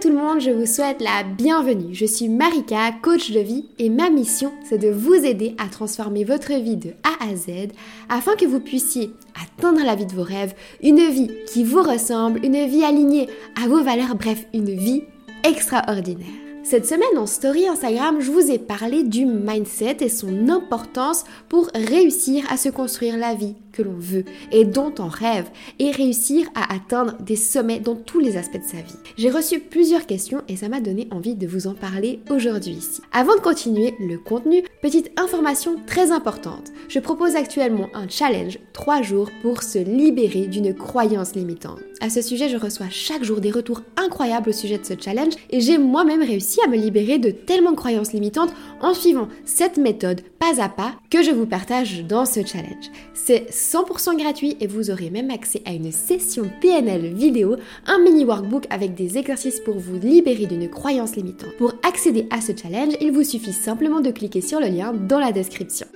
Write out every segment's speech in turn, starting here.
Tout le monde, je vous souhaite la bienvenue. Je suis Marika, coach de vie et ma mission c'est de vous aider à transformer votre vie de A à Z afin que vous puissiez atteindre la vie de vos rêves, une vie qui vous ressemble, une vie alignée à vos valeurs, bref, une vie extraordinaire. Cette semaine en story Instagram, je vous ai parlé du mindset et son importance pour réussir à se construire la vie que l'on veut et dont on rêve et réussir à atteindre des sommets dans tous les aspects de sa vie. J'ai reçu plusieurs questions et ça m'a donné envie de vous en parler aujourd'hui ici. Avant de continuer le contenu, petite information très importante. Je propose actuellement un challenge 3 jours pour se libérer d'une croyance limitante. À ce sujet, je reçois chaque jour des retours incroyables au sujet de ce challenge et j'ai moi-même réussi à me libérer de tellement de croyances limitantes en suivant cette méthode pas à pas que je vous partage dans ce challenge. C'est 100% gratuit et vous aurez même accès à une session PNL vidéo, un mini workbook avec des exercices pour vous libérer d'une croyance limitante. Pour accéder à ce challenge, il vous suffit simplement de cliquer sur le lien dans la description.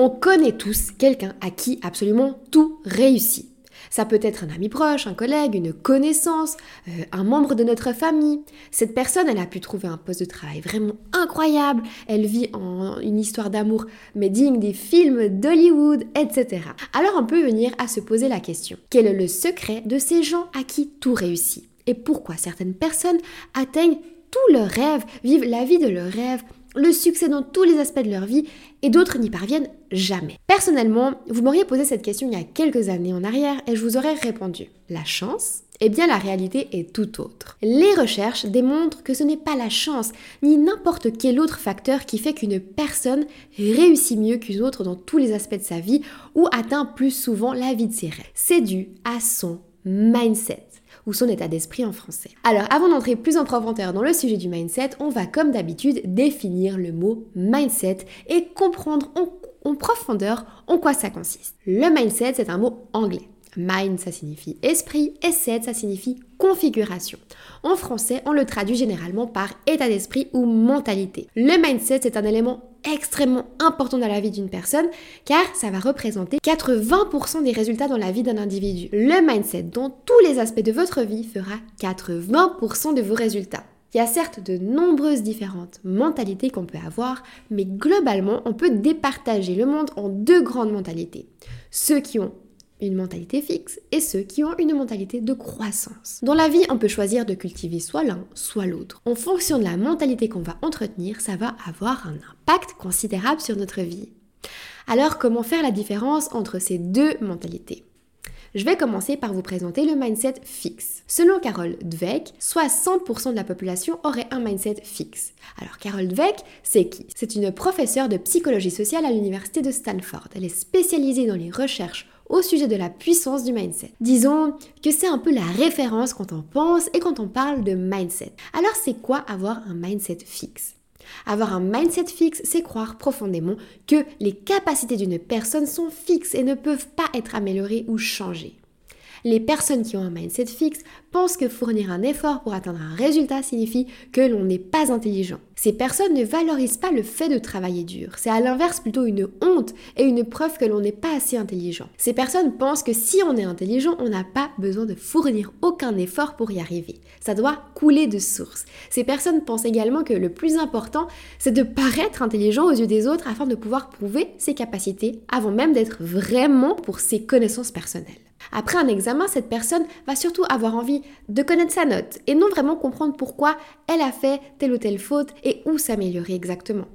On connaît tous quelqu'un à qui absolument tout réussit. Ça peut être un ami proche, un collègue, une connaissance, euh, un membre de notre famille. Cette personne, elle a pu trouver un poste de travail vraiment incroyable. Elle vit en une histoire d'amour mais digne des films d'Hollywood, etc. Alors on peut venir à se poser la question. Quel est le secret de ces gens à qui tout réussit? Et pourquoi certaines personnes atteignent tous leurs rêves, vivent la vie de leurs rêves? Le succès dans tous les aspects de leur vie et d'autres n'y parviennent jamais. Personnellement, vous m'auriez posé cette question il y a quelques années en arrière et je vous aurais répondu la chance eh bien, la réalité est tout autre. Les recherches démontrent que ce n'est pas la chance, ni n'importe quel autre facteur qui fait qu'une personne réussit mieux qu'une autre dans tous les aspects de sa vie ou atteint plus souvent la vie de ses rêves. C'est dû à son mindset ou son état d'esprit en français. Alors avant d'entrer plus en profondeur dans le sujet du mindset, on va comme d'habitude définir le mot mindset et comprendre en, en profondeur en quoi ça consiste. Le mindset, c'est un mot anglais. Mind, ça signifie esprit, et set, ça signifie configuration. En français, on le traduit généralement par état d'esprit ou mentalité. Le mindset, c'est un élément extrêmement important dans la vie d'une personne car ça va représenter 80% des résultats dans la vie d'un individu. Le mindset dans tous les aspects de votre vie fera 80% de vos résultats. Il y a certes de nombreuses différentes mentalités qu'on peut avoir, mais globalement, on peut départager le monde en deux grandes mentalités. Ceux qui ont une mentalité fixe et ceux qui ont une mentalité de croissance. Dans la vie, on peut choisir de cultiver soit l'un, soit l'autre. En fonction de la mentalité qu'on va entretenir, ça va avoir un impact considérable sur notre vie. Alors, comment faire la différence entre ces deux mentalités? Je vais commencer par vous présenter le mindset fixe. Selon Carol Dweck, 60% de la population aurait un mindset fixe. Alors Carol Dweck, c'est qui? C'est une professeure de psychologie sociale à l'université de Stanford. Elle est spécialisée dans les recherches au sujet de la puissance du mindset. Disons que c'est un peu la référence quand on pense et quand on parle de mindset. Alors c'est quoi avoir un mindset fixe? Avoir un mindset fixe, c'est croire profondément que les capacités d'une personne sont fixes et ne peuvent pas être améliorées ou changées. Les personnes qui ont un mindset fixe pensent que fournir un effort pour atteindre un résultat signifie que l'on n'est pas intelligent. Ces personnes ne valorisent pas le fait de travailler dur. C'est à l'inverse plutôt une honte et une preuve que l'on n'est pas assez intelligent. Ces personnes pensent que si on est intelligent, on n'a pas besoin de fournir aucun effort pour y arriver. Ça doit couler de source. Ces personnes pensent également que le plus important, c'est de paraître intelligent aux yeux des autres afin de pouvoir prouver ses capacités avant même d'être vraiment pour ses connaissances personnelles. Après un examen, cette personne va surtout avoir envie de connaître sa note et non vraiment comprendre pourquoi elle a fait telle ou telle faute et où s'améliorer exactement.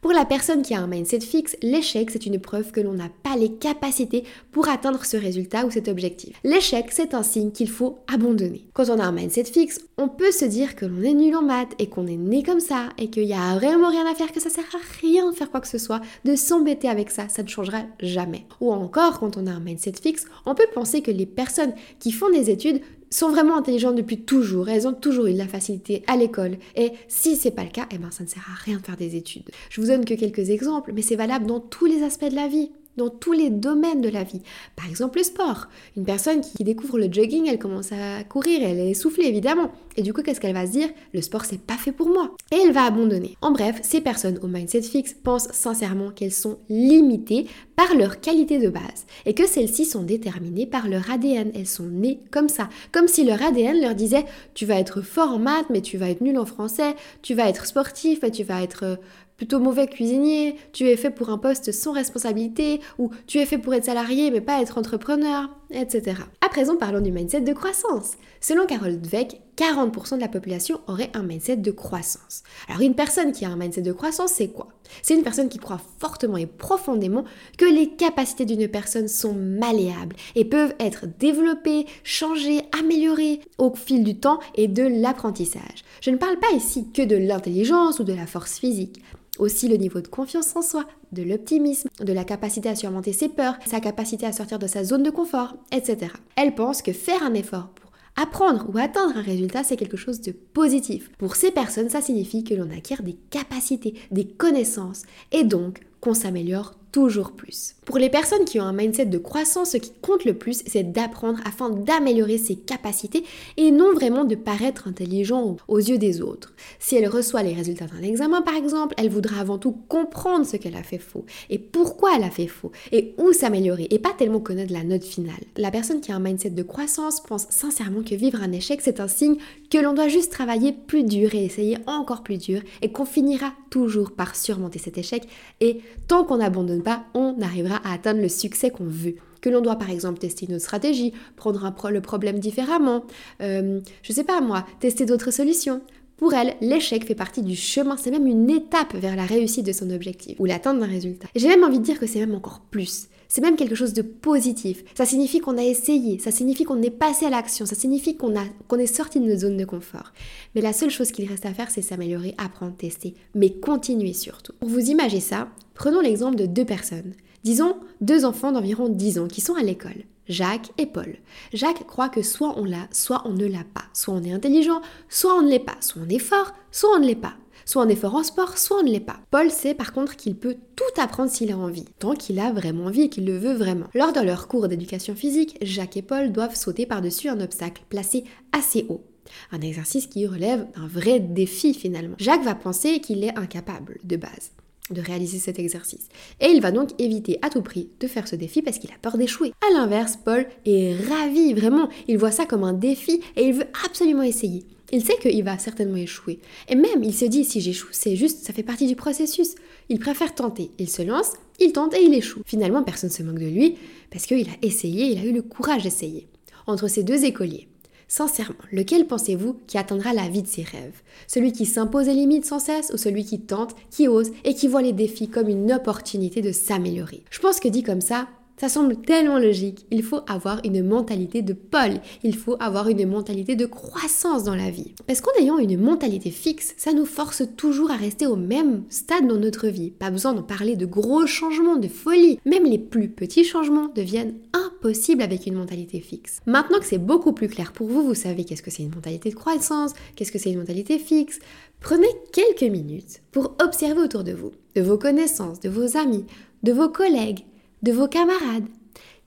Pour la personne qui a un mindset fixe, l'échec, c'est une preuve que l'on n'a pas les capacités pour atteindre ce résultat ou cet objectif. L'échec, c'est un signe qu'il faut abandonner. Quand on a un mindset fixe, on peut se dire que l'on est nul en maths et qu'on est né comme ça et qu'il n'y a vraiment rien à faire, que ça sert à rien de faire quoi que ce soit, de s'embêter avec ça, ça ne changera jamais. Ou encore, quand on a un mindset fixe, on peut penser que les personnes qui font des études sont vraiment intelligentes depuis toujours. Elles ont toujours eu de la facilité à l'école. Et si c'est pas le cas, eh ben ça ne sert à rien de faire des études. Je vous donne que quelques exemples, mais c'est valable dans tous les aspects de la vie. Dans tous les domaines de la vie. Par exemple, le sport. Une personne qui découvre le jogging, elle commence à courir, elle est essoufflée évidemment. Et du coup, qu'est-ce qu'elle va se dire? Le sport, c'est pas fait pour moi. Et elle va abandonner. En bref, ces personnes au mindset fixe pensent sincèrement qu'elles sont limitées par leur qualité de base et que celles-ci sont déterminées par leur ADN. Elles sont nées comme ça. Comme si leur ADN leur disait Tu vas être fort en maths, mais tu vas être nul en français. Tu vas être sportif, mais tu vas être euh, plutôt mauvais cuisinier, tu es fait pour un poste sans responsabilité, ou tu es fait pour être salarié mais pas être entrepreneur, etc. À présent, parlons du mindset de croissance. Selon Carol Dweck, 40% de la population aurait un mindset de croissance. Alors une personne qui a un mindset de croissance, c'est quoi? C'est une personne qui croit fortement et profondément que les capacités d'une personne sont malléables et peuvent être développées, changées, améliorées au fil du temps et de l'apprentissage. Je ne parle pas ici que de l'intelligence ou de la force physique aussi le niveau de confiance en soi, de l'optimisme, de la capacité à surmonter ses peurs, sa capacité à sortir de sa zone de confort, etc. Elle pense que faire un effort pour apprendre ou atteindre un résultat, c'est quelque chose de positif. Pour ces personnes, ça signifie que l'on acquiert des capacités, des connaissances, et donc qu'on s'améliore toujours plus. Pour les personnes qui ont un mindset de croissance, ce qui compte le plus, c'est d'apprendre afin d'améliorer ses capacités et non vraiment de paraître intelligent aux yeux des autres. Si elle reçoit les résultats d'un examen, par exemple, elle voudra avant tout comprendre ce qu'elle a fait faux et pourquoi elle a fait faux et où s'améliorer et pas tellement connaître la note finale. La personne qui a un mindset de croissance pense sincèrement que vivre un échec, c'est un signe que l'on doit juste travailler plus dur et essayer encore plus dur et qu'on finira toujours par surmonter cet échec et tant qu'on n'abandonne pas, on arrivera à atteindre le succès qu'on veut. Que l'on doit par exemple tester une autre stratégie, prendre le problème différemment, euh, je sais pas moi, tester d'autres solutions. Pour elle, l'échec fait partie du chemin, c'est même une étape vers la réussite de son objectif ou l'atteinte d'un résultat. J'ai même envie de dire que c'est même encore plus. C'est même quelque chose de positif. Ça signifie qu'on a essayé, ça signifie qu'on est passé à l'action, ça signifie qu'on est sorti de notre zone de confort. Mais la seule chose qu'il reste à faire, c'est s'améliorer, apprendre, tester, mais continuer surtout. Pour vous imaginer ça, prenons l'exemple de deux personnes. Disons deux enfants d'environ 10 ans qui sont à l'école. Jacques et Paul. Jacques croit que soit on l'a, soit on ne l'a pas. Soit on est intelligent, soit on ne l'est pas. Soit on est fort, soit on ne l'est pas. Soit on est fort en sport, soit on ne l'est pas. Paul sait par contre qu'il peut tout apprendre s'il a envie, tant qu'il a vraiment envie et qu'il le veut vraiment. Lors de leur cours d'éducation physique, Jacques et Paul doivent sauter par-dessus un obstacle placé assez haut. Un exercice qui relève d'un vrai défi finalement. Jacques va penser qu'il est incapable de base de réaliser cet exercice. Et il va donc éviter à tout prix de faire ce défi parce qu'il a peur d'échouer. À l'inverse, Paul est ravi, vraiment. Il voit ça comme un défi et il veut absolument essayer. Il sait qu'il va certainement échouer. Et même, il se dit, si j'échoue, c'est juste, ça fait partie du processus. Il préfère tenter. Il se lance, il tente et il échoue. Finalement, personne ne se moque de lui parce qu'il a essayé, il a eu le courage d'essayer. Entre ces deux écoliers, Sincèrement, lequel pensez-vous qui atteindra la vie de ses rêves? Celui qui s'impose les limites sans cesse ou celui qui tente, qui ose et qui voit les défis comme une opportunité de s'améliorer? Je pense que dit comme ça, ça semble tellement logique. Il faut avoir une mentalité de Paul. Il faut avoir une mentalité de croissance dans la vie. Parce qu'en ayant une mentalité fixe, ça nous force toujours à rester au même stade dans notre vie. Pas besoin d'en parler de gros changements, de folie. Même les plus petits changements deviennent impossibles avec une mentalité fixe. Maintenant que c'est beaucoup plus clair pour vous, vous savez qu'est-ce que c'est une mentalité de croissance, qu'est-ce que c'est une mentalité fixe. Prenez quelques minutes pour observer autour de vous, de vos connaissances, de vos amis, de vos collègues, de vos camarades.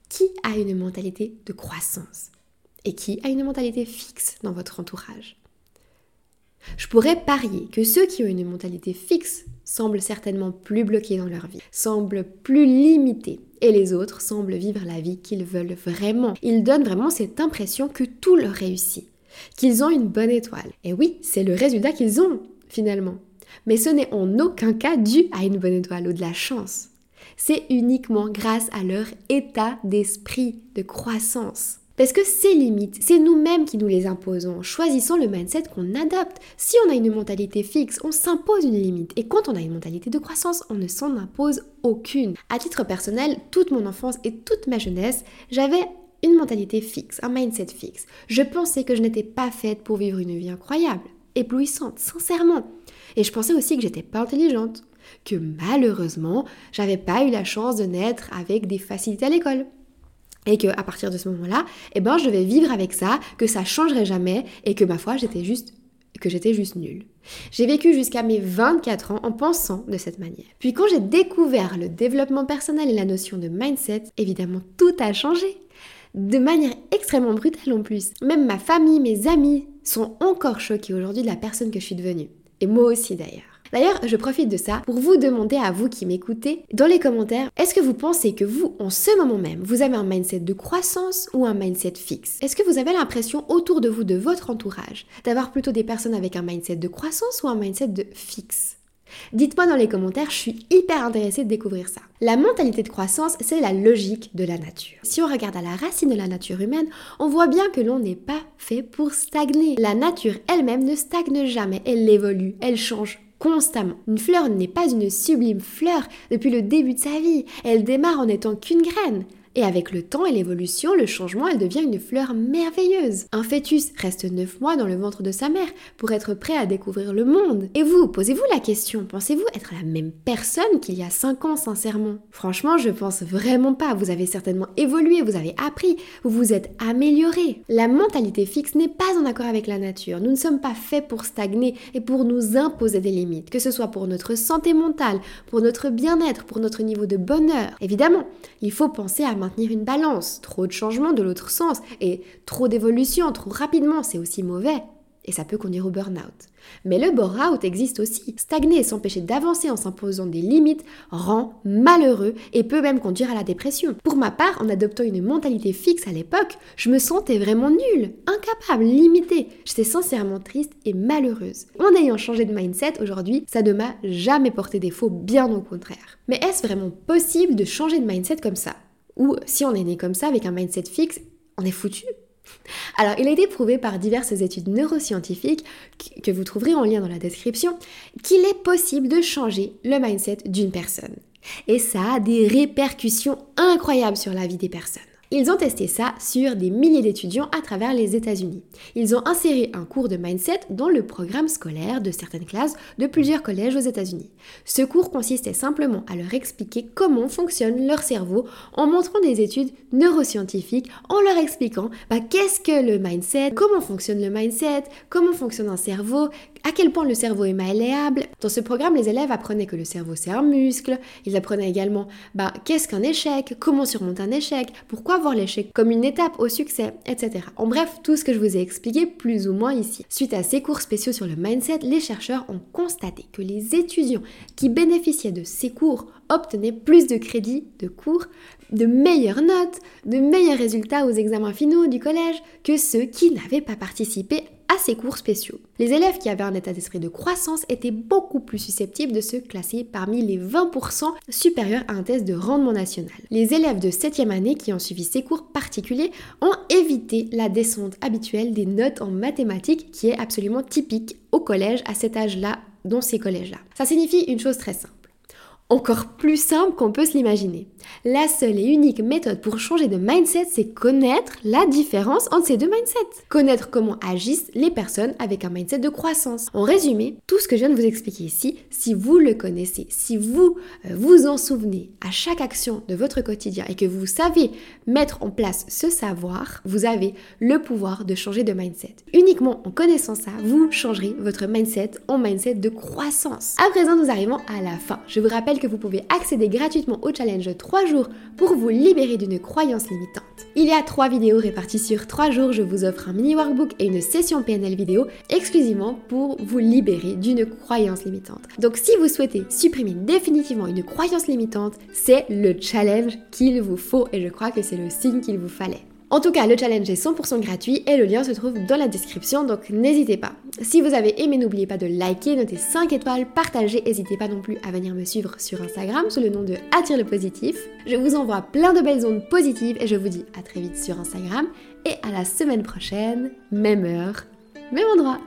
Qui a une mentalité de croissance et qui a une mentalité fixe dans votre entourage? Je pourrais parier que ceux qui ont une mentalité fixe semblent certainement plus bloqués dans leur vie, semblent plus limités, et les autres semblent vivre la vie qu'ils veulent vraiment. Ils donnent vraiment cette impression que tout leur réussit, qu'ils ont une bonne étoile. Et oui, c'est le résultat qu'ils ont, finalement. Mais ce n'est en aucun cas dû à une bonne étoile ou de la chance c'est uniquement grâce à leur état d'esprit de croissance. Parce que ces limites, c'est nous-mêmes qui nous les imposons, choisissant le mindset qu'on adopte. Si on a une mentalité fixe, on s'impose une limite. Et quand on a une mentalité de croissance, on ne s'en impose aucune. À titre personnel, toute mon enfance et toute ma jeunesse, j'avais une mentalité fixe, un mindset fixe. Je pensais que je n'étais pas faite pour vivre une vie incroyable, éblouissante, sincèrement. Et je pensais aussi que j'étais pas intelligente, que malheureusement, j'avais pas eu la chance de naître avec des facilités à l'école. Et que à partir de ce moment-là, eh ben, je vais vivre avec ça, que ça changerait jamais et que ma foi, j'étais juste que j'étais juste nulle. J'ai vécu jusqu'à mes 24 ans en pensant de cette manière. Puis quand j'ai découvert le développement personnel et la notion de mindset, évidemment tout a changé. De manière extrêmement brutale en plus. Même ma famille, mes amis sont encore choqués aujourd'hui de la personne que je suis devenue. Et moi aussi d'ailleurs. D'ailleurs, je profite de ça pour vous demander à vous qui m'écoutez dans les commentaires, est-ce que vous pensez que vous, en ce moment même, vous avez un mindset de croissance ou un mindset fixe? Est-ce que vous avez l'impression autour de vous, de votre entourage, d'avoir plutôt des personnes avec un mindset de croissance ou un mindset de fixe? Dites-moi dans les commentaires, je suis hyper intéressée de découvrir ça. La mentalité de croissance, c'est la logique de la nature. Si on regarde à la racine de la nature humaine, on voit bien que l'on n'est pas fait pour stagner. La nature elle-même ne stagne jamais, elle évolue, elle change constamment. Une fleur n'est pas une sublime fleur depuis le début de sa vie, elle démarre en étant qu'une graine. Et avec le temps et l'évolution, le changement, elle devient une fleur merveilleuse. Un fœtus reste 9 mois dans le ventre de sa mère pour être prêt à découvrir le monde. Et vous, posez-vous la question, pensez-vous être la même personne qu'il y a 5 ans sincèrement? Franchement, je pense vraiment pas. Vous avez certainement évolué, vous avez appris, vous vous êtes amélioré. La mentalité fixe n'est pas en accord avec la nature. Nous ne sommes pas faits pour stagner et pour nous imposer des limites, que ce soit pour notre santé mentale, pour notre bien-être, pour notre niveau de bonheur. Évidemment, il faut penser à maintenir une balance. Trop de changements de l'autre sens et trop d'évolution trop rapidement, c'est aussi mauvais. Et ça peut conduire au burn-out. Mais le burn-out existe aussi. Stagner et s'empêcher d'avancer en s'imposant des limites rend malheureux et peut même conduire à la dépression. Pour ma part, en adoptant une mentalité fixe à l'époque, je me sentais vraiment nulle, incapable, limitée. J'étais sincèrement triste et malheureuse. En ayant changé de mindset aujourd'hui, ça ne m'a jamais porté défaut, bien au contraire. Mais est-ce vraiment possible de changer de mindset comme ça? Ou si on est né comme ça avec un mindset fixe, on est foutu. Alors, il a été prouvé par diverses études neuroscientifiques que vous trouverez en lien dans la description qu'il est possible de changer le mindset d'une personne. Et ça a des répercussions incroyables sur la vie des personnes. Ils ont testé ça sur des milliers d'étudiants à travers les États-Unis. Ils ont inséré un cours de mindset dans le programme scolaire de certaines classes de plusieurs collèges aux États-Unis. Ce cours consistait simplement à leur expliquer comment fonctionne leur cerveau en montrant des études neuroscientifiques, en leur expliquant bah, qu'est-ce que le mindset, comment fonctionne le mindset, comment fonctionne un cerveau, à quel point le cerveau est malléable. Dans ce programme, les élèves apprenaient que le cerveau c'est un muscle, ils apprenaient également bah, qu'est-ce qu'un échec, comment surmonter un échec, pourquoi voir l'échec comme une étape au succès, etc. En bref, tout ce que je vous ai expliqué plus ou moins ici. Suite à ces cours spéciaux sur le mindset, les chercheurs ont constaté que les étudiants qui bénéficiaient de ces cours obtenaient plus de crédits de cours, de meilleures notes, de meilleurs résultats aux examens finaux du collège que ceux qui n'avaient pas participé à ces cours spéciaux. Les élèves qui avaient un état d'esprit de croissance étaient beaucoup plus susceptibles de se classer parmi les 20% supérieurs à un test de rendement national. Les élèves de 7e année qui ont suivi ces cours particuliers ont évité la descente habituelle des notes en mathématiques qui est absolument typique au collège à cet âge-là dans ces collèges-là. Ça signifie une chose très simple encore plus simple qu'on peut se l'imaginer. La seule et unique méthode pour changer de mindset, c'est connaître la différence entre ces deux mindsets. Connaître comment agissent les personnes avec un mindset de croissance. En résumé, tout ce que je viens de vous expliquer ici, si vous le connaissez, si vous euh, vous en souvenez à chaque action de votre quotidien et que vous savez mettre en place ce savoir, vous avez le pouvoir de changer de mindset. Uniquement en connaissant ça, vous changerez votre mindset en mindset de croissance. À présent, nous arrivons à la fin. Je vous que vous pouvez accéder gratuitement au challenge 3 jours pour vous libérer d'une croyance limitante. Il y a 3 vidéos réparties sur 3 jours, je vous offre un mini workbook et une session PNL vidéo exclusivement pour vous libérer d'une croyance limitante. Donc si vous souhaitez supprimer définitivement une croyance limitante, c'est le challenge qu'il vous faut et je crois que c'est le signe qu'il vous fallait. En tout cas, le challenge est 100% gratuit et le lien se trouve dans la description, donc n'hésitez pas. Si vous avez aimé, n'oubliez pas de liker, noter 5 étoiles, partager, n'hésitez pas non plus à venir me suivre sur Instagram sous le nom de Attire le positif. Je vous envoie plein de belles ondes positives et je vous dis à très vite sur Instagram et à la semaine prochaine, même heure, même endroit.